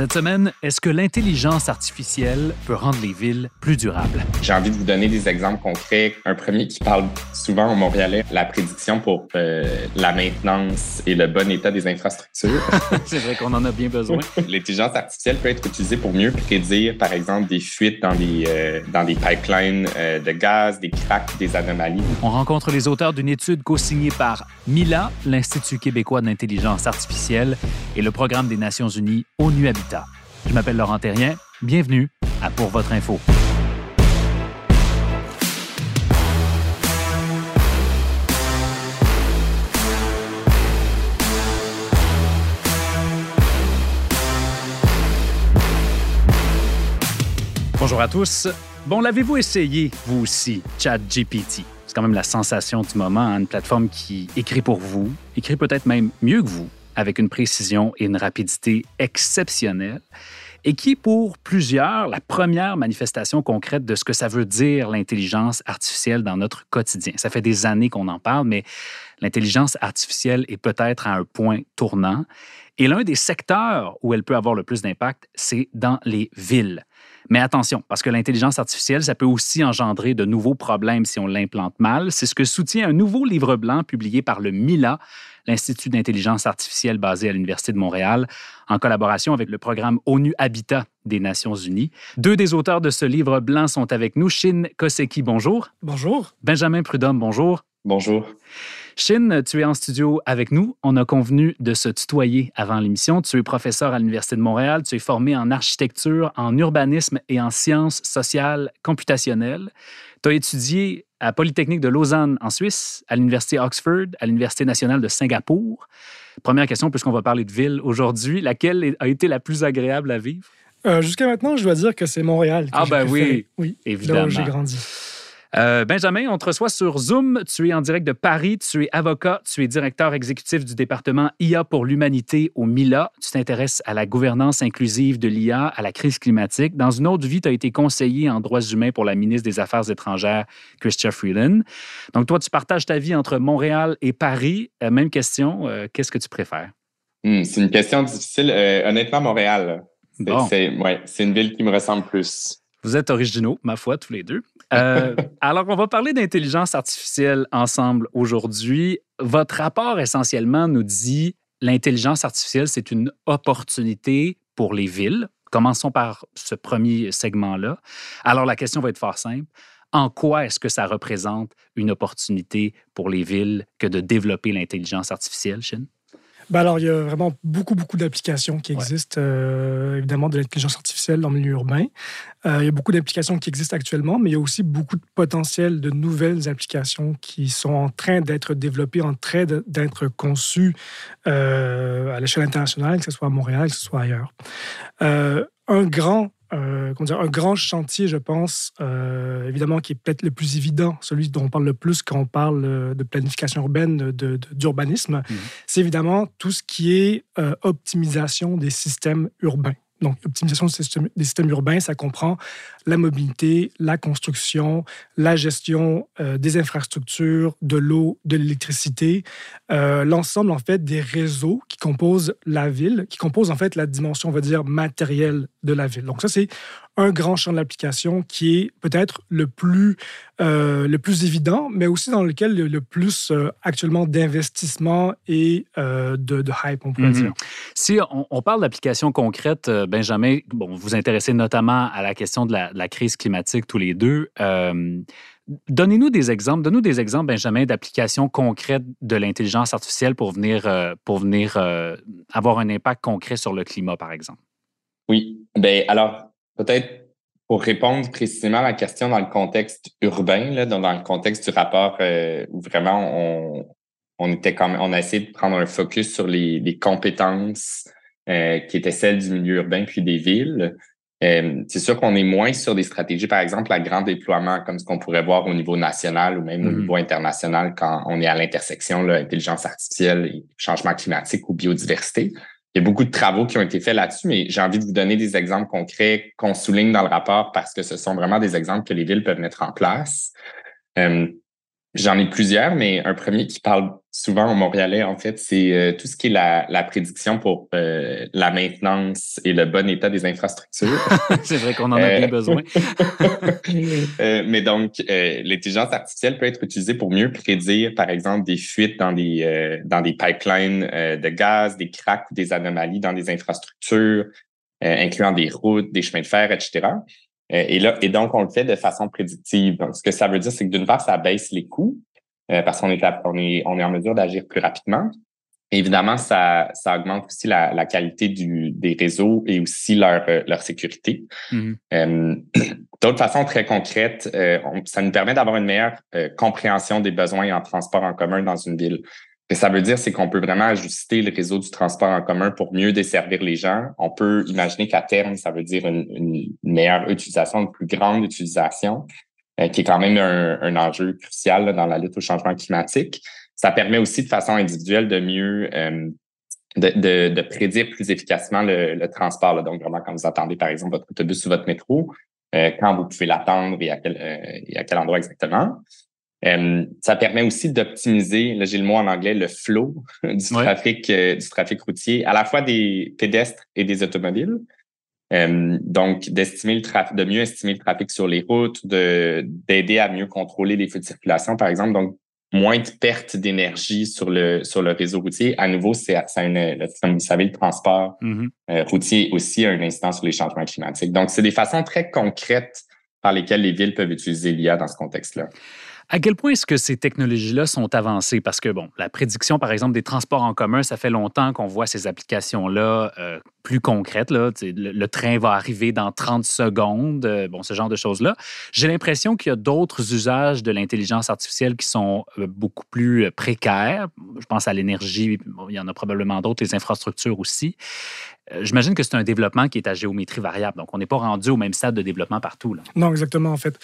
Cette semaine, est-ce que l'intelligence artificielle peut rendre les villes plus durables? J'ai envie de vous donner des exemples concrets. Un premier qui parle souvent au Montréalais, la prédiction pour euh, la maintenance et le bon état des infrastructures. C'est vrai qu'on en a bien besoin. L'intelligence artificielle peut être utilisée pour mieux prédire, par exemple, des fuites dans des, euh, dans des pipelines euh, de gaz, des cracks, des anomalies. On rencontre les auteurs d'une étude co-signée par MILA, l'Institut québécois d'intelligence artificielle, et le Programme des Nations unies ONU Habitat. Je m'appelle Laurent Terrien. Bienvenue à Pour votre info. Bonjour à tous. Bon, l'avez-vous essayé, vous aussi, ChatGPT? C'est quand même la sensation du moment, hein, une plateforme qui écrit pour vous, écrit peut-être même mieux que vous, avec une précision et une rapidité exceptionnelles et qui, pour plusieurs, la première manifestation concrète de ce que ça veut dire l'intelligence artificielle dans notre quotidien. Ça fait des années qu'on en parle, mais l'intelligence artificielle est peut-être à un point tournant. Et l'un des secteurs où elle peut avoir le plus d'impact, c'est dans les villes. Mais attention, parce que l'intelligence artificielle, ça peut aussi engendrer de nouveaux problèmes si on l'implante mal. C'est ce que soutient un nouveau livre blanc publié par le MILA, l'Institut d'intelligence artificielle basé à l'Université de Montréal, en collaboration avec le programme ONU Habitat des Nations Unies. Deux des auteurs de ce livre blanc sont avec nous. Shin Koseki, bonjour. Bonjour. Benjamin Prudhomme, bonjour. Bonjour. Shin, tu es en studio avec nous. On a convenu de se tutoyer avant l'émission. Tu es professeur à l'Université de Montréal. Tu es formé en architecture, en urbanisme et en sciences sociales computationnelles. Tu as étudié à Polytechnique de Lausanne en Suisse, à l'Université Oxford, à l'Université nationale de Singapour. Première question, puisqu'on va parler de ville aujourd'hui, laquelle a été la plus agréable à vivre? Euh, Jusqu'à maintenant, je dois dire que c'est Montréal. Que ah, ben oui. Oui, évidemment. Là où j'ai grandi. Euh, Benjamin, on te reçoit sur Zoom. Tu es en direct de Paris. Tu es avocat. Tu es directeur exécutif du département IA pour l'humanité au MILA. Tu t'intéresses à la gouvernance inclusive de l'IA, à la crise climatique. Dans une autre vie, tu as été conseiller en droits humains pour la ministre des Affaires étrangères, Chrystia Freeland. Donc, toi, tu partages ta vie entre Montréal et Paris. Euh, même question. Euh, qu'est-ce que tu préfères? Hmm, c'est une question difficile. honnêtement, Montréal. C'est ouais, une ville qui me ressemble plus. Vous êtes originaux, ma foi, tous les deux. Euh, alors, on va parler d'intelligence artificielle ensemble aujourd'hui. Votre rapport, essentiellement, nous dit l'intelligence artificielle, c'est une opportunité pour les villes. Commençons par ce premier segment-là. Alors, la question va être fort simple. En quoi est-ce que ça représente une opportunité pour les villes que de développer l'intelligence artificielle, Chine? Ben alors, il y a vraiment beaucoup, beaucoup d'applications qui existent, euh, évidemment, de l'intelligence artificielle dans le milieu urbain. Euh, il y a beaucoup d'applications qui existent actuellement, mais il y a aussi beaucoup de potentiel de nouvelles applications qui sont en train d'être développées, en train d'être conçues euh, à l'échelle internationale, que ce soit à Montréal, que ce soit ailleurs. Un grand euh, dire, un grand chantier, je pense, euh, évidemment, qui est peut-être le plus évident, celui dont on parle le plus quand on parle euh, de planification urbaine, d'urbanisme, mmh. c'est évidemment tout ce qui est optimisation des systèmes urbains. Donc, optimisation des systèmes, urbains, ça comprend la mobilité, la construction, la gestion des infrastructures, de l'eau, de l'électricité, l'ensemble, en fait, des réseaux qui composent la ville, qui composent, en fait, la dimension, on va dire, matérielle de la ville. Donc ça, c'est un grand champ d'application qui est peut-être le plus euh, le plus évident, mais aussi dans lequel le, le plus euh, actuellement d'investissement et euh, de, de, hype, on pourrait mhm. dire. Si on, parle d'applications concrètes, Benjamin, bon, vous vous intéressez notamment à la question de la, de la crise climatique tous les deux. Donnez-nous des exemples, donne-nous des exemples, Benjamin, d'applications concrètes de l'intelligence artificielle pour venir, pour venir avoir un impact concret sur le climat, par exemple. Oui. Ben, alors, peut-être pour répondre précisément à la question dans le contexte urbain, là, dans, le contexte du rapport euh, où vraiment on, on était quand on a essayé de prendre un focus sur les, les compétences euh, qui étaient celles du milieu urbain puis des villes. Euh, c'est sûr qu'on est moins sur des stratégies, par exemple, à grand déploiement, comme ce qu'on pourrait voir au niveau national ou même au Mhm. niveau international quand on est à l'intersection là, intelligence artificielle et changement climatique ou biodiversité. Il y a beaucoup de travaux qui ont été faits là-dessus, mais j'ai envie de vous donner des exemples concrets qu'on souligne dans le rapport parce que ce sont vraiment des exemples que les villes peuvent mettre en place. Euh, J'en ai plusieurs, mais un premier qui parle souvent aux Montréalais, en fait, c'est euh, tout ce qui est la, la prédiction pour euh, la maintenance et le bon état des infrastructures. c'est vrai qu'on en a Euh, bien besoin. Euh, mais donc, euh, l'intelligence artificielle peut être utilisée pour mieux prédire, par exemple, des fuites dans des, euh, dans des pipelines euh, de gaz, des cracks ou des anomalies dans des infrastructures, euh, incluant des routes, des chemins de fer, etc. Euh, et, là, et donc, on le fait de façon prédictive. Donc, ce que ça veut dire, c'est que d'une part, ça baisse les coûts euh, parce qu'on est, à- on est, on est en mesure d'agir plus rapidement. Évidemment, ça, ça augmente aussi la, la qualité du, des réseaux et aussi leur, euh, leur sécurité. Mhm. Euh, D'autre façon très concrète, euh, on- ça nous permet d'avoir une meilleure compréhension des besoins en transport en commun dans une ville. Que ça veut dire, c'est qu'on peut vraiment ajuster le réseau du transport en commun pour mieux desservir les gens. On peut imaginer qu'à terme, ça veut dire une, une meilleure utilisation, une plus grande utilisation, euh, qui est quand même un, un enjeu crucial là, dans la lutte au changement climatique. Ça permet aussi de façon individuelle de mieux euh, de, de, de prédire plus efficacement le, le transport. là. Donc, vraiment, quand vous attendez, par exemple, votre autobus ou votre métro, euh, quand vous pouvez l'attendre et euh, et à quel endroit exactement. Euh, ça permet aussi d'optimiser, là j'ai le mot en anglais, le flow du Ouais. trafic euh, du trafic routier, à la fois des pédestres et des automobiles. Euh, donc, d'estimer le trafic, de mieux estimer le trafic sur les routes, de d'aider à mieux contrôler les feux de circulation, par exemple. Donc, moins de pertes d'énergie sur le sur le réseau routier. À nouveau, c'est ça une, comme vous savez, le transport Mhm. euh, routier aussi a une incidence sur les changements climatiques. Donc, c'est des façons très concrètes par lesquelles les villes peuvent utiliser l'IA dans ce contexte-là. À quel point est-ce que ces technologies-là sont avancées? Parce que, bon, la prédiction, par exemple, des transports en commun, ça fait longtemps qu'on voit ces applications-là euh, plus concrètes. Le, train va arriver dans 30 secondes, euh, bon, ce genre de choses-là. J'ai l'impression qu'il y a d'autres usages de l'intelligence artificielle qui sont euh, beaucoup plus précaires. Je pense à l'énergie, il y en a probablement d'autres, les infrastructures aussi. Euh, J'imagine que c'est un développement qui est à géométrie variable. Donc, on n'est pas rendu au même stade de développement partout. Là. Non, exactement, en fait.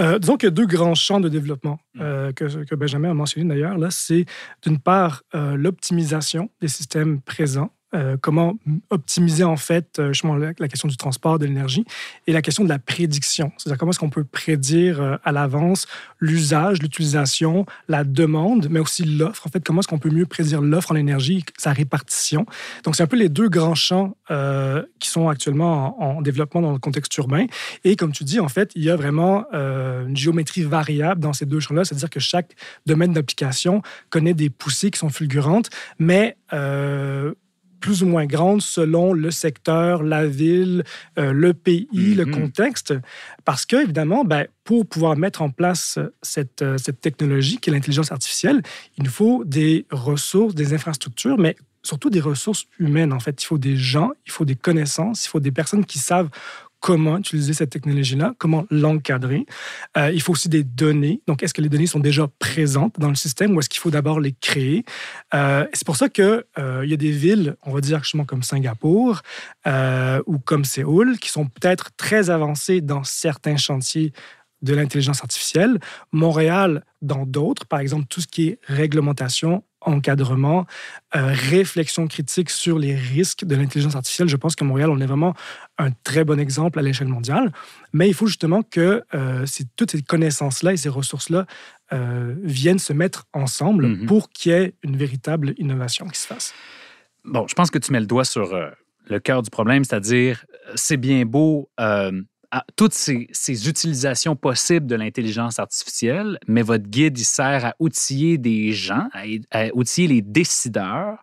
Euh, disons qu'il y a deux grands champs de développement euh, que, que Benjamin a mentionné d'ailleurs. C'est d'une part euh, l'optimisation des systèmes présents. Euh, comment optimiser en fait euh, la, la question du transport, de l'énergie, et la question de la prédiction. C'est-à-dire comment est-ce qu'on peut prédire euh, à l'avance l'usage, l'utilisation, la demande, mais aussi l'offre. En fait, comment est-ce qu'on peut mieux prédire l'offre en énergie, sa répartition. Donc, c'est un peu les deux grands champs qui sont actuellement en, en développement dans le contexte urbain. Et comme tu dis, en fait, il y a vraiment une géométrie variable dans ces deux champs-là, c'est-à-dire que chaque domaine d'application connaît des poussées qui sont fulgurantes, mais plus ou moins grandes selon le secteur, la ville, euh, le pays, le Mhm. contexte. Parce que, évidemment, ben, pour pouvoir mettre en place cette, euh, cette technologie qui est l'intelligence artificielle, il nous faut des ressources, des infrastructures, mais surtout des ressources humaines, en fait. Il faut des gens, il faut des connaissances, il faut des personnes qui savent comment utiliser cette technologie-là, comment l'encadrer. Euh, il faut aussi des données. Donc, est-ce que les données sont déjà présentes dans le système ou est-ce qu'il faut d'abord les créer? Euh, c'est pour ça qu'il il y a des villes, on va dire justement comme Singapour euh, ou comme Séoul, qui sont peut-être très avancées dans certains chantiers de l'intelligence artificielle. Montréal, dans d'autres, par exemple, tout ce qui est réglementation, encadrement, euh, réflexion critique sur les risques de l'intelligence artificielle. Je pense que Montréal, on est vraiment un très bon exemple à l'échelle mondiale. Mais il faut justement que euh, toutes ces connaissances-là et ces ressources-là euh, viennent se mettre ensemble Mhm. pour qu'il y ait une véritable innovation qui se fasse. Bon, je pense que tu mets le doigt sur euh, le cœur du problème, c'est-à-dire, c'est bien beau à- toutes ces, utilisations possibles de l'intelligence artificielle, mais votre guide, il sert à outiller des gens, à, outiller les décideurs.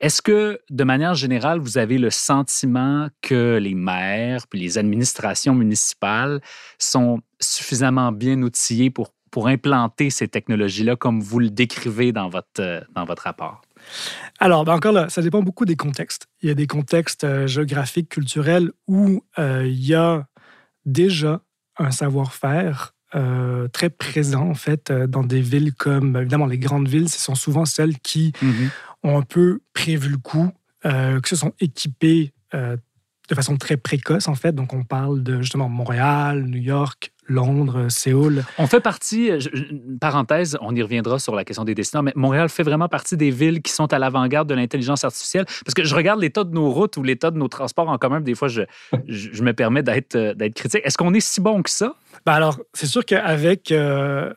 Est-ce que, de manière générale, vous avez le sentiment que les maires puis les administrations municipales sont suffisamment bien outillés pour, pour implanter ces technologies-là comme vous le décrivez dans votre, dans votre rapport? Alors, ben encore là, ça dépend beaucoup des contextes. Il y a des contextes euh, géographiques, culturels où euh, il y a déjà un savoir-faire euh, très présent, en fait, euh, dans des villes comme, évidemment, les grandes villes, ce sont souvent celles qui ont un peu prévu le coup, euh, qui se sont équipées euh, de façon très précoce, en fait. Donc, on parle de justement Montréal, New York, Londres, Séoul. On fait partie, une parenthèse, on y reviendra sur la question des destinats, mais Montréal fait vraiment partie des villes qui sont à l'avant-garde de l'intelligence artificielle. Parce que je regarde l'état de nos routes ou l'état de nos transports en commun, des fois, je, je, me permets d'être, d'être critique. Est-ce qu'on est si bon que ça? Ben alors, c'est sûr qu'avec euh,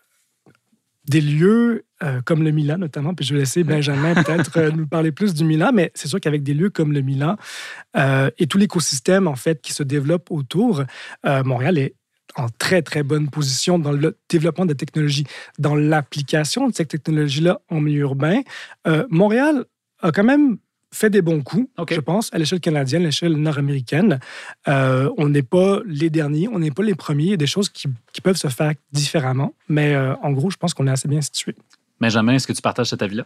des lieux euh, comme le Milan notamment, puis je vais laisser Benjamin peut-être euh, nous parler plus du Milan, mais c'est sûr qu'avec des lieux comme le Milan et tout l'écosystème en fait qui se développe autour, Montréal est en très, très bonne position dans le développement de technologies. Dans l'application de cette technologie-là en milieu urbain, euh, Montréal a quand même fait des bons coups, je pense, à l'échelle canadienne, à l'échelle nord-américaine. Euh, on n'est pas les derniers, on n'est pas les premiers. Il y a des choses qui, peuvent se faire différemment, mais euh, en gros, je pense qu'on est assez bien situé. Benjamin, est-ce que tu partages cet avis-là?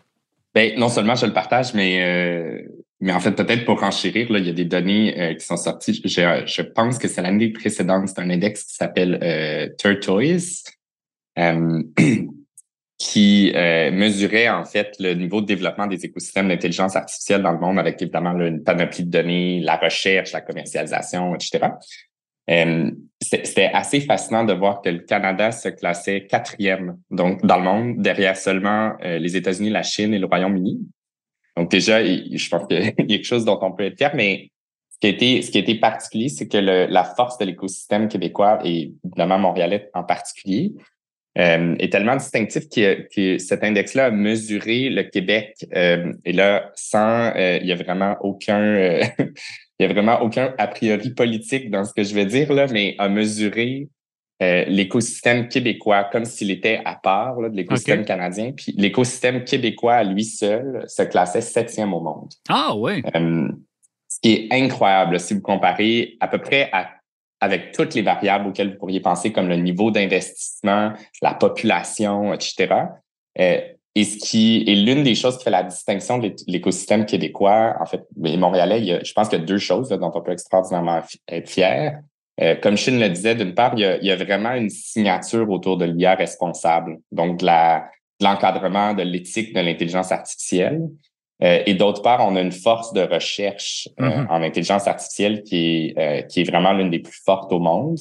Ben, non seulement je le partage, mais mais en fait, peut-être pour enchérir, là, il y a des données euh, qui sont sorties. Je, pense que c'est l'année précédente. C'est un index qui s'appelle euh, Turtoise, euh, qui euh, mesurait en fait le niveau de développement des écosystèmes d'intelligence artificielle dans le monde avec évidemment une panoplie de données, la recherche, la commercialisation, etc. C'était assez fascinant de voir que le Canada se classait quatrième donc dans le monde, derrière seulement les États-Unis, la Chine et le Royaume-Uni. Donc déjà, je pense qu'il y a quelque chose dont on peut être fier, mais ce qui a été, ce qui a été particulier, c'est que le, la force de l'écosystème québécois et évidemment montréalais en particulier euh, est tellement distinctif que, que cet index-là a mesuré le Québec euh, et là sans, euh, il y a vraiment aucun, euh, il y a vraiment aucun a priori politique dans ce que je vais dire là, mais a mesuré euh, l'écosystème québécois comme s'il était à part de l'écosystème canadien. Puis l'écosystème québécois à lui seul se classait septième au monde. Ah oui. Euh, ce qui est incroyable si vous comparez à peu près avec toutes les variables auxquelles vous pourriez penser, comme le niveau d'investissement, la population, etc. Euh, et ce qui est l'une des choses qui fait la distinction de l'écosystème québécois, en fait, et montréalais, je pense qu'il y a deux choses dont on peut extraordinairement être fier. Euh, comme Chine le disait, d'une part, il y, a, vraiment une signature autour de l'IA responsable, donc de l'encadrement de l'éthique de l'intelligence artificielle. Euh, et d'autre part, on a une force de recherche euh, mm-hmm. en intelligence artificielle qui est, qui est vraiment l'une des plus fortes au monde,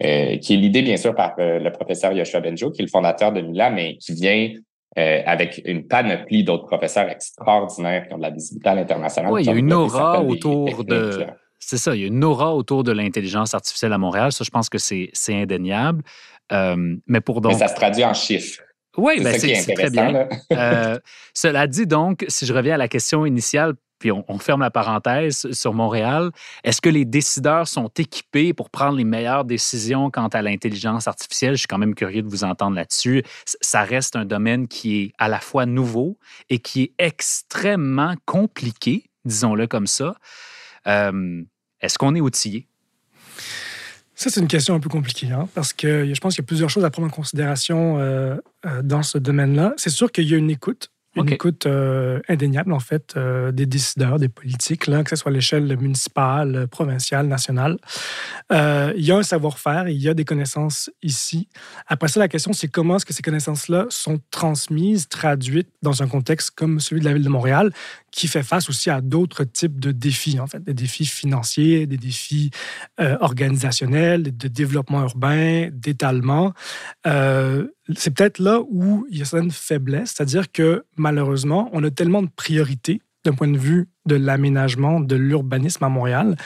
qui est l'idée, bien sûr, par le professeur Yoshua Benjo, qui est le fondateur de Mila, mais qui vient avec une panoplie d'autres professeurs extraordinaires qui ont de la visibilité à l'international. Oui, il y a une aura autour de c'est ça, il y a une aura autour de l'intelligence artificielle à Montréal. Ça, je pense que c'est indéniable. Euh, mais pour donc. Mais ça se traduit en chiffres. Oui, c'est ben, très bien. euh, cela dit, donc, si je reviens à la question initiale, puis on, on ferme la parenthèse sur Montréal, est-ce que les décideurs sont équipés pour prendre les meilleures décisions quant à l'intelligence artificielle? Je suis quand même curieux de vous entendre là-dessus. Ça reste un domaine qui est à la fois nouveau et qui est extrêmement compliqué, disons-le comme ça. Euh, est-ce qu'on est outillé? Ça, c'est une question un peu compliquée, hein, parce que je pense qu'il y a plusieurs choses à prendre en considération euh, euh, dans ce domaine-là. C'est sûr qu'il y a une écoute une écoute euh, indéniable, en fait, euh, des décideurs, des politiques, là, que ce soit à l'échelle municipale, provinciale, nationale. Il y a un savoir-faire, il y a des connaissances ici. Après ça, la question, c'est comment est-ce que ces connaissances-là sont transmises, traduites dans un contexte comme celui de la ville de Montréal, qui fait face aussi à d'autres types de défis, en fait, des défis financiers, des défis organisationnels, de développement urbain, d'étalement. C'est peut-être là où il y a certaines faiblesses, c'est-à-dire que malheureusement, on a tellement de priorités d'un point de vue de l'aménagement, de l'urbanisme à Montréal,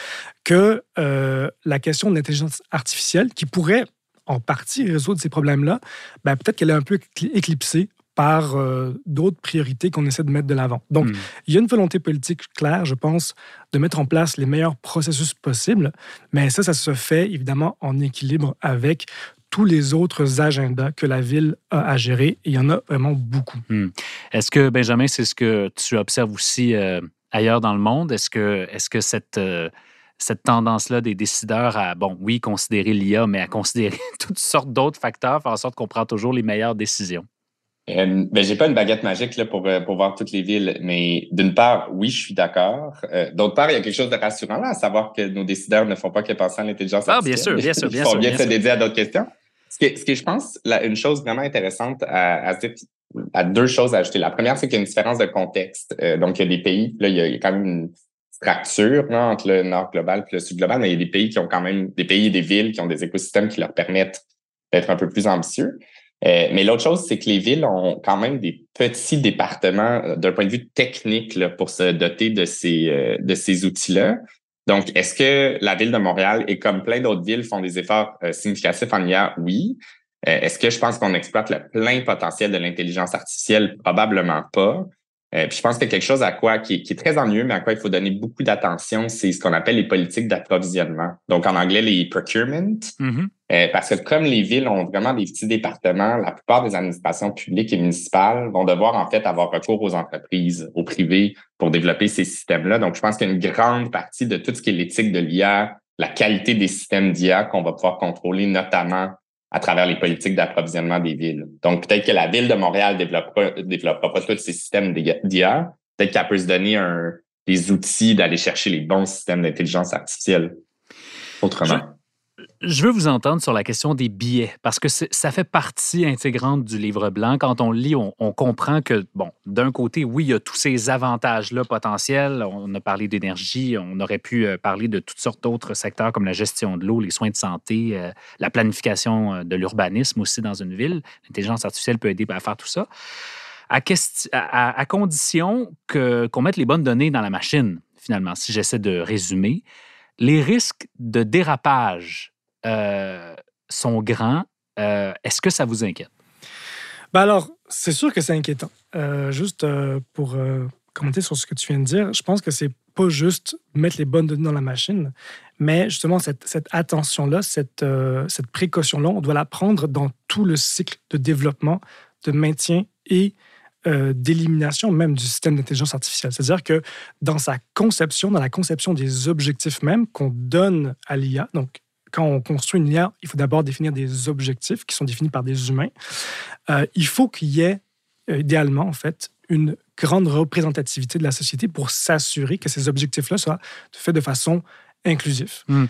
que euh, la question de l'intelligence artificielle, qui pourrait en partie résoudre ces problèmes-là, ben, peut-être qu'elle est un peu éclipsée par euh, d'autres priorités qu'on essaie de mettre de l'avant. Donc, hmm. il y a une volonté politique claire, je pense, de mettre en place les meilleurs processus possibles, mais ça, ça se fait évidemment en équilibre avec tous les autres agendas que la ville a à gérer. il y en a vraiment beaucoup. Hmm. Est-ce que, Benjamin, c'est ce que tu observes aussi euh, ailleurs dans le monde? Est-ce que, est -ce que cette, euh, cette tendance-là des décideurs à, bon, oui, considérer l'IA, mais à considérer toutes sortes d'autres facteurs, faire en sorte qu'on prend toujours les meilleures décisions? Euh, ben, j'ai pas une baguette magique là, pour, pour voir toutes les villes, mais d'une part, oui, je suis d'accord. D'autre part, il y a quelque chose de rassurant là, à savoir que nos décideurs ne font pas que penser à l'intelligence artificielle. Ah, bien sûr, bien sûr, bien Ils font bien, se dédier à d'autres questions. Ce qui, ce je pense, une chose vraiment intéressante à, à dire, à deux choses à ajouter. La première, c'est qu'il y a une différence de contexte. Euh, donc, il y a des pays, là, il y a, quand même une fracture entre le nord global et le sud global, mais il y a des pays qui ont quand même des pays et des villes qui ont des écosystèmes qui leur permettent d'être un peu plus ambitieux. Euh, mais l'autre chose, c'est que les villes ont quand même des petits départements euh, d'un point de vue technique là, pour se doter de ces, euh, de ces outils-là. Donc, est-ce que la ville de Montréal et comme plein d'autres villes font des efforts significatifs en IA? Oui. est-ce que je pense qu'on exploite le plein potentiel de l'intelligence artificielle? Probablement pas. Euh, puis je pense que quelque chose à quoi qui, est très ennuyeux, mais à quoi il faut donner beaucoup d'attention, c'est ce qu'on appelle les politiques d'approvisionnement. Donc en anglais, les procurement. Mm-hmm. Euh, parce que comme les villes ont vraiment des petits départements, la plupart des administrations publiques et municipales vont devoir en fait avoir recours aux entreprises, aux privés pour développer ces systèmes-là. Donc je pense qu'une grande partie de tout ce qui est l'éthique de l'IA, la qualité des systèmes d'IA qu'on va pouvoir contrôler, notamment à travers les politiques d'approvisionnement des villes. Donc, peut-être que la ville de Montréal développera, développera pas tous ces systèmes d'IA. Peut-être qu'elle peut se donner un, des outils d'aller chercher les bons systèmes d'intelligence artificielle autrement veux vous entendre sur la question des billets, parce que ça fait partie intégrante du livre blanc. Quand on lit, on, comprend que, bon, d'un côté, oui, il y a tous ces avantages-là potentiels. On a parlé d'énergie, on aurait pu euh, parler de toutes sortes d'autres secteurs comme la gestion de l'eau, les soins de santé, euh, la planification euh, de l'urbanisme aussi dans une ville. L'intelligence artificielle peut aider à faire tout ça. À condition qu'on mette les bonnes données dans la machine, finalement, si j'essaie de résumer les risques de dérapage euh, sont grands. Euh, est-ce que ça vous inquiète? Ben alors, c'est sûr que c'est inquiétant. Euh, juste pour commenter sur ce que tu viens de dire, je pense que c'est pas juste mettre les bonnes données dans la machine, mais justement cette, attention-là, cette, précaution-là, on doit la prendre dans tout le cycle de développement, de maintien et euh, d'élimination même du système d'intelligence artificielle. C'est-à-dire que dans sa conception, dans la conception des objectifs même qu'on donne à l'IA, donc quand on construit une IA, il faut d'abord définir des objectifs qui sont définis par des humains. Euh, il faut qu'il y ait, euh, idéalement, en fait, une grande représentativité de la société pour s'assurer que ces objectifs-là soient faits de façon inclusive. Hmm.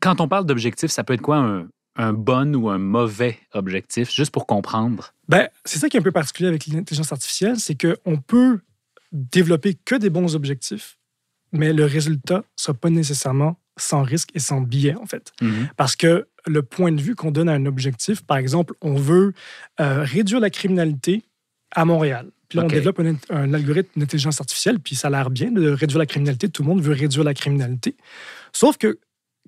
Quand on parle d'objectifs, ça peut être quoi un, un bon ou un mauvais objectif, juste pour comprendre? Ben, c'est ça qui est un peu particulier avec l'intelligence artificielle, c'est qu'on peut développer que des bons objectifs, mais le résultat ne sera pas nécessairement sans risque et sans biais, en fait. Mhm. Parce que le point de vue qu'on donne à un objectif, par exemple, on veut euh, réduire la criminalité à Montréal. Puis là, on développe un, un algorithme d'intelligence artificielle, puis ça a l'air bien de réduire la criminalité. Tout le monde veut réduire la criminalité. Sauf que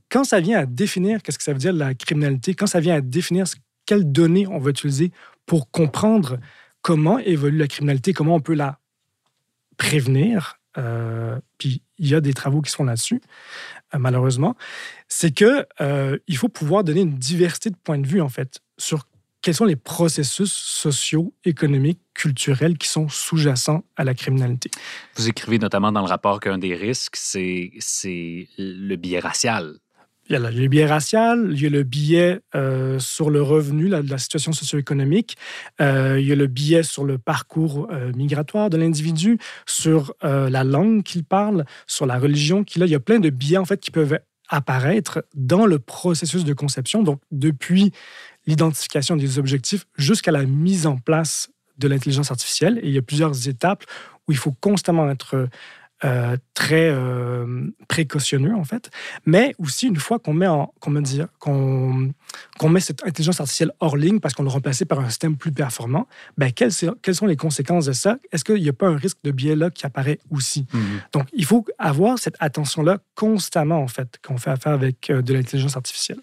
quand ça vient à définir qu'est-ce que ça veut dire la criminalité, quand ça vient à définir quelles données on va utiliser pour comprendre comment évolue la criminalité, comment on peut la prévenir, euh, puis il y a des travaux qui sont là-dessus, malheureusement, c'est que euh, il faut pouvoir donner une diversité de points de vue en fait sur quels sont les processus sociaux, économiques, culturels qui sont sous-jacents à la criminalité. Vous écrivez notamment dans le rapport qu'un des risques, c'est le biais racial il y a le biais racial, il y a le biais euh, sur le revenu, la, situation socio-économique, euh, il y a le biais sur le parcours euh, migratoire de l'individu, sur la langue qu'il parle, sur la religion qu'il a. Il y a plein de biais en fait qui peuvent apparaître dans le processus de conception. Donc, depuis l'identification des objectifs jusqu'à la mise en place de l'intelligence artificielle. Et il y a plusieurs étapes où il faut constamment être euh, très euh, précautionneux, en fait. Mais aussi, une fois qu'on met, en, comment dire, qu'on, qu'on met cette intelligence artificielle hors ligne parce qu'on le remplace par un système plus performant, ben, quelles, quelles sont les conséquences de ça? Est-ce qu'il n'y a pas un risque de biais-là qui apparaît aussi? Mm-hmm. Donc, il faut avoir cette attention-là constamment, en fait, quand on fait affaire avec euh, de l'intelligence artificielle.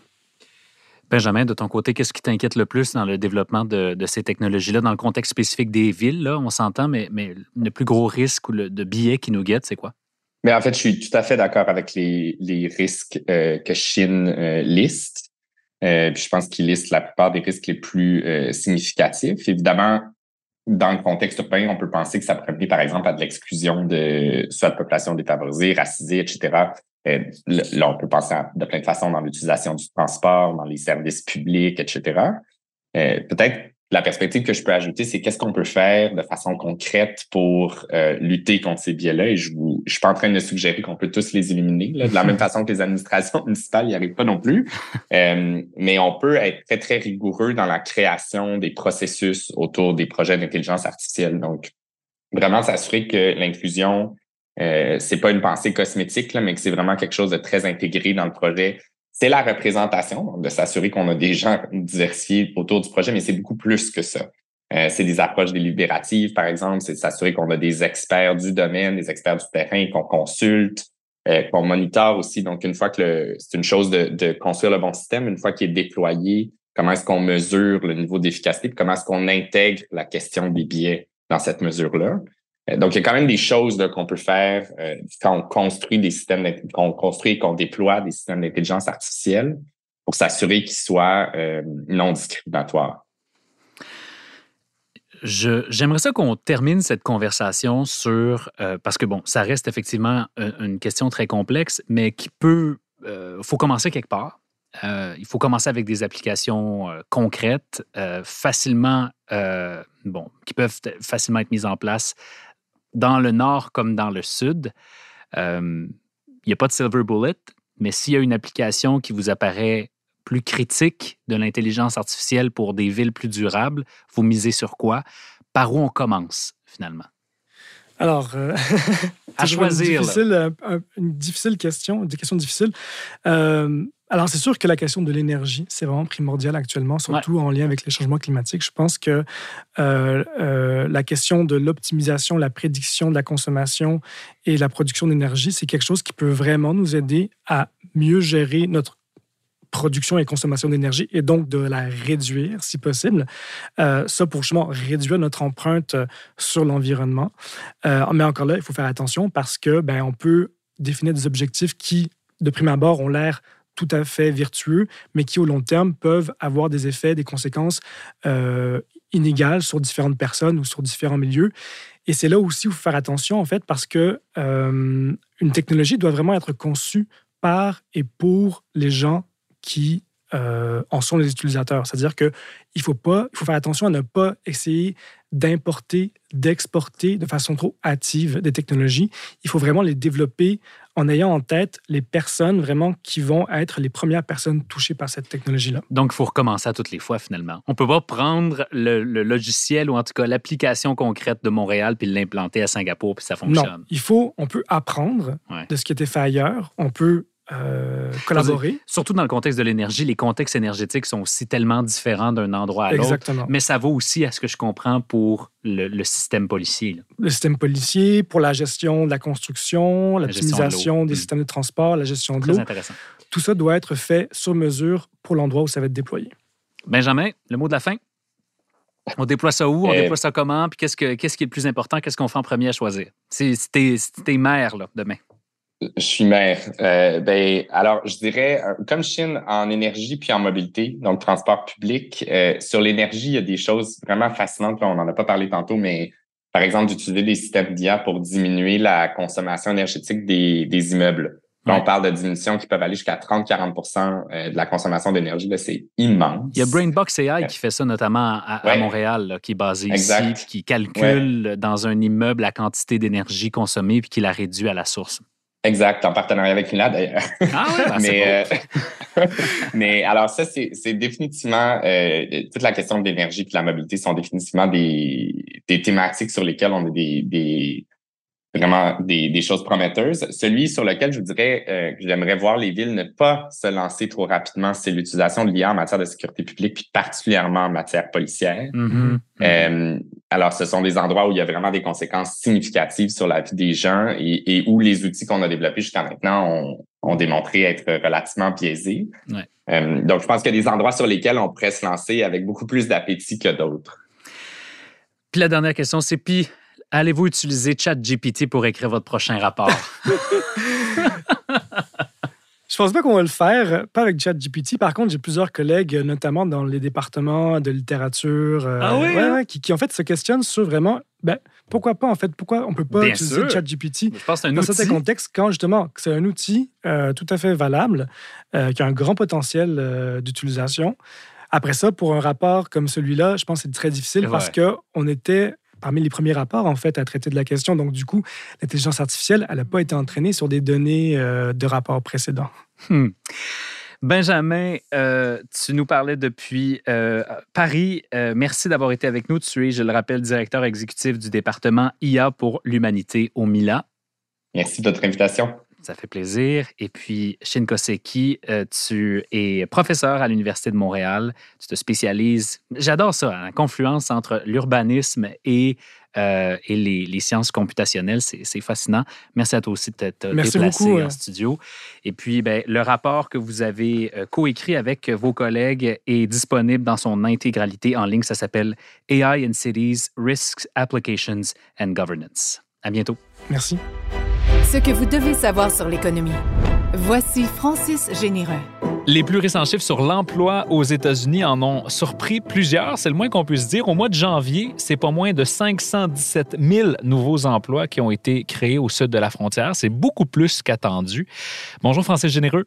Benjamin, de ton côté, qu'est-ce qui t'inquiète le plus dans le développement de, ces technologies-là, dans le contexte spécifique des villes, là, on s'entend, mais, le plus gros risque ou le, de biais qui nous guette, c'est quoi? Mais en fait, je suis tout à fait d'accord avec les, risques euh, que Chine euh, liste. Euh, je pense qu'il liste la plupart des risques les plus significatifs. Évidemment, dans le contexte urbain, on peut penser que ça pourrait par exemple, à de l'exclusion de soit de populations défavorisées, racisées, etc. Euh, là, on peut penser de plein de façons dans l'utilisation du transport, dans les services publics, etc. Euh, peut-être la perspective que je peux ajouter, c'est qu'est-ce qu'on peut faire de façon concrète pour euh, lutter contre ces biais-là. Et je ne suis pas en train de suggérer qu'on peut tous les éliminer, de la même façon que les administrations municipales n'y arrivent pas non plus. mais on peut être très, très rigoureux dans la création des processus autour des projets d'intelligence artificielle. Donc, vraiment s'assurer que l'inclusion euh, c'est pas une pensée cosmétique, là, mais que c'est vraiment quelque chose de très intégré dans le projet. C'est la représentation, de s'assurer qu'on a des gens diversifiés autour du projet, mais c'est beaucoup plus que ça. Euh, c'est des approches délibératives, par exemple, c'est de s'assurer qu'on a des experts du domaine, des experts du terrain qu'on consulte, euh, qu'on monitore aussi. Donc, une fois que c'est une chose de, de, construire le bon système, une fois qu'il est déployé, comment est-ce qu'on mesure le niveau d'efficacité, comment est-ce qu'on intègre la question des biais dans cette mesure-là. Euh, donc, il y a quand même des choses qu'on peut faire euh, quand on construit des systèmes, qu'on construit et qu'on déploie des systèmes d'intelligence artificielle pour s'assurer qu'ils soient euh, non discriminatoires. J'aimerais ça qu'on termine cette conversation sur, parce que bon, ça reste effectivement une, question très complexe, mais qui peut, il faut commencer quelque part. il faut commencer avec des applications concrètes, facilement, bon, qui peuvent facilement être mises en place dans le nord comme dans le sud, il n'y a pas de silver bullet, mais s'il y a une application qui vous apparaît plus critique de l'intelligence artificielle pour des villes plus durables, vous misez sur quoi? Par où on commence finalement? Alors, euh, à choisir. Difficile, une difficile question, des questions difficiles. Euh, alors, c'est sûr que la question de l'énergie, c'est vraiment primordial actuellement, surtout en lien avec les changements climatiques. Je pense que euh, la question de l'optimisation, la prédiction de la consommation et la production d'énergie, c'est quelque chose qui peut vraiment nous aider à mieux gérer notre production et consommation d'énergie et donc de la réduire si possible. Euh, ça pour justement réduire notre empreinte euh, sur l'environnement. Euh, mais encore là, il faut faire attention parce que ben, on peut définir des objectifs qui, de prime abord, ont l'air tout à fait vertueux, mais qui au long terme peuvent avoir des effets, des conséquences inégales sur différentes personnes ou sur différents milieux. Et c'est là aussi où il faut faire attention, en fait, parce que une technologie doit vraiment être conçue par et pour les gens qui euh, en sont les utilisateurs. C'est-à-dire qu'il faut, pas, il faut faire attention à ne pas essayer d'importer, d'exporter de façon trop hâtive des technologies. Il faut vraiment les développer en ayant en tête les personnes vraiment qui vont être les premières personnes touchées par cette technologie-là. Donc, il faut recommencer à toutes les fois finalement. On peut pas prendre le, logiciel ou en tout cas l'application concrète de Montréal puis l'implanter à Singapour puis ça fonctionne. Non, il faut, on peut apprendre de ce qui a été fait ailleurs. On peut euh, collaborer. Surtout dans le contexte de l'énergie, les contextes énergétiques sont aussi tellement différents d'un endroit à l'autre. Exactement. Mais ça vaut aussi, à ce que je comprends, pour le, système policier. Le système policier, pour la gestion de la construction, l'optimisation des mm. systèmes de transport, la gestion de l'eau. Très intéressant. Tout ça doit être fait sur mesure pour l'endroit où ça va être déployé. Benjamin, le mot de la fin? On déploie ça où? On euh, déploie ça comment? Puis qu'est-ce, que, qu'est-ce qui est le plus important? Qu'est-ce qu'on fait en premier à choisir? C'est, tes, tes mères, là, demain. Je suis maire. Euh, ben, alors, je dirais, euh, comme Chine en énergie puis en mobilité, donc transport public, euh, sur l'énergie, il y a des choses vraiment fascinantes. on n'en a pas parlé tantôt, mais par exemple, d'utiliser des systèmes d'IA pour diminuer la consommation énergétique des, des immeubles. on parle de diminutions qui peuvent aller jusqu'à 30-40% de la consommation d'énergie. C'est immense. Il y a Brainbox AI qui fait ça notamment à, Montréal, qui est basé ici, qui calcule dans un immeuble la quantité d'énergie consommée puis qui la réduit à la source. Exact, en partenariat avec Lina d'ailleurs. Ah ouais, ben, mais, euh, mais alors ça, c'est définitivement euh, toute la question de l'énergie et de la mobilité sont définitivement des, des thématiques sur lesquelles on a des, des, vraiment des, des, choses prometteuses. Celui sur lequel je vous dirais euh, que j'aimerais voir les villes ne pas se lancer trop rapidement, c'est l'utilisation de l'IA en matière de sécurité publique, puis particulièrement en matière policière. Mm-hmm. Euh, alors, ce sont des endroits où il y a vraiment des conséquences significatives sur la vie des gens et, et où les outils qu'on a développés jusqu'à maintenant ont, ont, démontré être relativement biaisés. Ouais. Euh, donc, je pense qu'il y a des endroits sur lesquels on pourrait se lancer avec beaucoup plus d'appétit que d'autres. Puis la dernière question, c'est puis Allez-vous utiliser ChatGPT pour écrire votre prochain rapport? Je pense pas qu'on va le faire, pas avec ChatGPT. Par contre, j'ai plusieurs collègues, notamment dans les départements de littérature, euh, ah hein? qui, qui, en fait se questionnent sur vraiment, ben, pourquoi pas en fait, pourquoi on peut pas utiliser ChatGPT dans certains contextes quand justement c'est un outil euh, tout à fait valable, euh, qui a un grand potentiel d'utilisation. Après ça, pour un rapport comme celui-là, je pense que c'est très difficile parce que on était parmi les premiers rapports, en fait, à traiter de la question. Donc, du coup, l'intelligence artificielle, elle n'a pas été entraînée sur des données euh, de rapports précédents. Hmm. Benjamin, euh, tu nous parlais depuis euh, Paris. merci d'avoir été avec nous. Tu es, je le rappelle, directeur exécutif du département IA pour l'humanité au MILA. Merci de votre invitation. Ça fait plaisir. Et puis, Shin Koseki, euh, tu es professeur à l'Université de Montréal. Tu te spécialises, j'adore ça, la confluence entre l'urbanisme et, euh, et les, sciences computationnelles. C'est fascinant. Merci à toi aussi de t'être déplacé en studio. Et puis, ben, le rapport que vous avez euh, coécrit avec vos collègues est disponible dans son intégralité en ligne. Ça s'appelle AI in Cities, Risks, Applications and Governance. À bientôt. Merci. Ce que vous devez savoir sur l'économie. Voici Francis Généreux. Les plus récents chiffres sur l'emploi aux États-Unis en ont surpris plusieurs, c'est le moins qu'on puisse dire. Au mois de janvier, c'est pas moins de 517 000 nouveaux emplois qui ont été créés au sud de la frontière. C'est beaucoup plus qu'attendu. Bonjour Francis Généreux.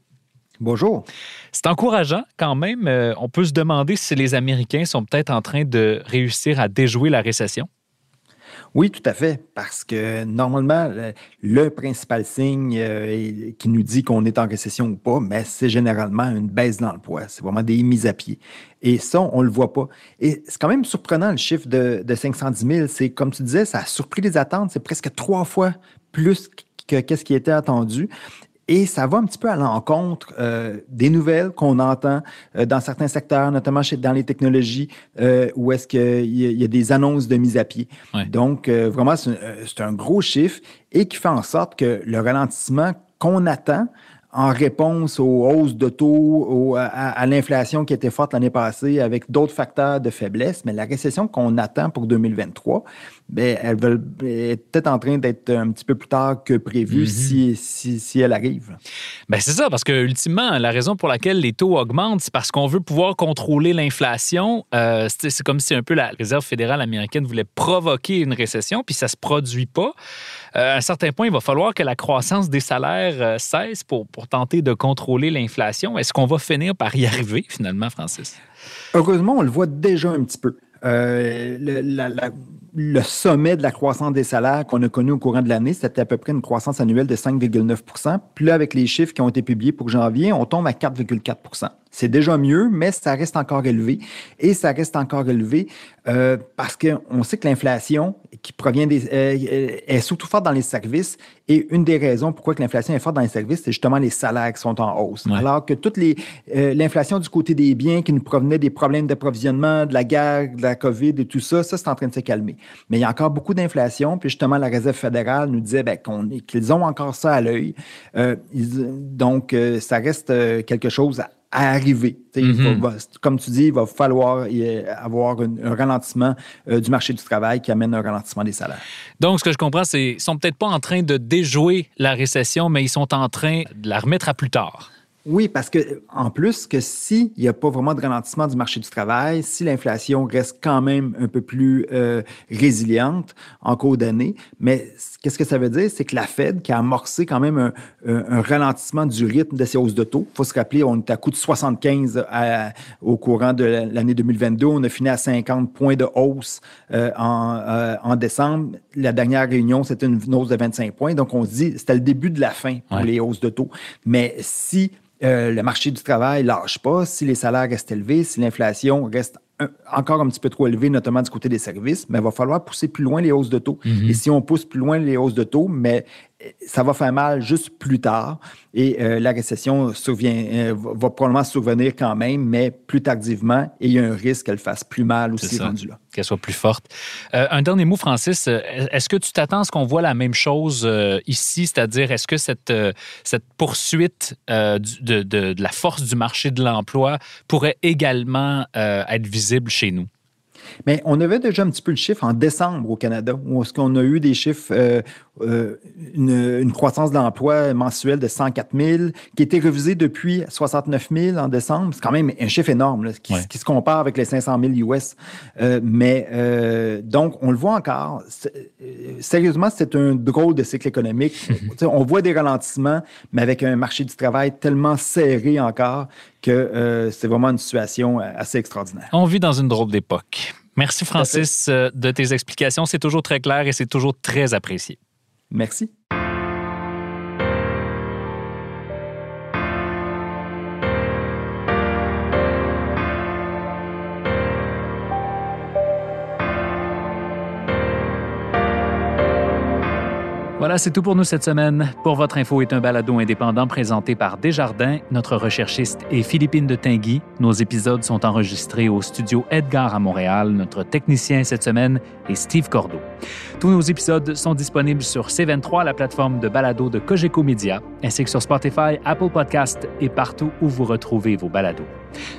Bonjour. C'est encourageant quand même. Euh, on peut se demander si les Américains sont peut-être en train de réussir à déjouer la récession. Oui, tout à fait, parce que normalement, le, principal signe euh, qui nous dit qu'on est en récession ou pas, mais c'est généralement une baisse d'emploi. C'est vraiment des mises à pied. Et ça, on ne le voit pas. Et c'est quand même surprenant, le chiffre de, de 510 000. C'est, comme tu disais, ça a surpris les attentes. C'est presque trois fois plus que qu'est-ce qui était attendu. Et ça va un petit peu à l'encontre euh, des nouvelles qu'on entend euh, dans certains secteurs, notamment chez, dans les technologies, euh, où est-ce qu'il y, y, a des annonces de mise à pied. Donc, vraiment, c'est un, gros chiffre et qui fait en sorte que le ralentissement qu'on attend en réponse aux hausses de taux, à, l'inflation qui était forte l'année passée, avec d'autres facteurs de faiblesse, mais la récession qu'on attend pour 2023, bien, elle, est peut-être en train d'être un petit peu plus tard que prévu mm-hmm. si, si, elle arrive. Bien, c'est ça, parce que ultimement, la raison pour laquelle les taux augmentent, c'est parce qu'on veut pouvoir contrôler l'inflation. Euh, c'est comme si un peu la Réserve fédérale américaine voulait provoquer une récession, puis ça ne se produit pas. Euh, à un certain point, il va falloir que la croissance des salaires euh, cesse pour, pour tenter de contrôler l'inflation. Est-ce qu'on va finir par y arriver finalement, Francis? Heureusement, on le voit déjà un petit peu. Euh, le, sommet de la croissance des salaires qu'on a connu au courant de l'année, c'était à peu près une croissance annuelle de 5,9 Puis là, avec les chiffres qui ont été publiés pour janvier, on tombe à 4,4 c'est déjà mieux, mais ça reste encore élevé. Et ça reste encore élevé euh, parce qu'on sait que l'inflation qui provient des euh, est surtout forte dans les services. Et une des raisons pourquoi l'inflation est forte dans les services, c'est justement les salaires qui sont en hausse. Alors que toute euh, l'inflation du côté des biens qui nous provenaient des problèmes d'approvisionnement, de la guerre, de la COVID et tout ça, ça c'est en train de se calmer. Mais il y a encore beaucoup d'inflation. Puis justement, la Réserve fédérale nous disait ben, qu'ils ont encore ça à l'œil. donc, ça reste quelque chose à à arriver. Mm-hmm. comme tu dis, il va falloir avoir un ralentissement euh, du marché du travail qui amène un ralentissement des salaires. Donc, ce que je comprends, c'est qu'ils sont peut-être pas en train de déjouer la récession, mais ils sont en train de la remettre à plus tard. Oui, parce que en plus que s'il n'y a pas vraiment de ralentissement du marché du travail, si l'inflation reste quand même un peu plus euh, résiliente en cours d'année, mais qu'est-ce que ça veut dire? C'est que la Fed, qui a amorcé quand même un, ralentissement du rythme de ses hausses de taux, il faut se rappeler, on est à coût de 75 au courant de l'année 2022, on a fini à 50 points de hausse euh, en, euh, en, décembre. La dernière réunion, c'était une hausse de 25 points, donc on se dit, c'était le début de la fin pour les hausses de taux. Mais si euh, le marché du travail lâche pas, si les salaires restent élevés, si l'inflation reste encore un petit peu trop élevée, notamment du côté des services, mais il va falloir pousser plus loin les hausses de taux. Mm-hmm. Et si on pousse plus loin les hausses de taux, mais ça va faire mal juste plus tard et euh, la récession survient, euh, va probablement survenir quand même, mais plus tardivement et il y a un risque qu'elle fasse plus mal aussi rendu là. Qu'elle soit plus forte. Euh, un dernier mot, Francis. Est-ce que tu t'attends à ce qu'on voit la même chose ici, c'est-à-dire est-ce que cette, cette poursuite de, de, la force du marché de l'emploi pourrait également être visible chez nous? Mais on avait déjà un petit peu le chiffre en décembre au Canada, où est-ce qu'on a eu des chiffres, euh, euh, une, croissance d'emploi mensuelle de 104 000, qui était revisée depuis 69 000 en décembre. C'est quand même un chiffre énorme, qui, se compare avec les 500 000 US. mais donc, on le voit encore. Sérieusement, c'est un drôle de cycle économique. on voit des ralentissements, mais avec un marché du travail tellement serré encore que c'est vraiment une situation assez extraordinaire. On vit dans une drôle d'époque. Merci Francis euh, de tes explications. C'est toujours très clair et c'est toujours très apprécié. Merci. Voilà, c'est tout pour nous cette semaine. Pour votre info est un balado indépendant présenté par Desjardins. Notre recherchiste est Philippine de Tinguy. Nos épisodes sont enregistrés au studio Edgar à Montréal. Notre technicien cette semaine est Steve Cordeau. Tous nos épisodes sont disponibles sur C23, la plateforme de balado de Cogeco Media, ainsi que sur Spotify, Apple Podcast et partout où vous retrouvez vos balados.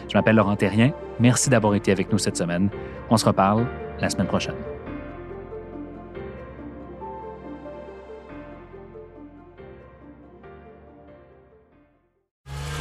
Je m'appelle Laurent Terrien. Merci d'avoir été avec nous cette semaine. On se reparle la semaine prochaine.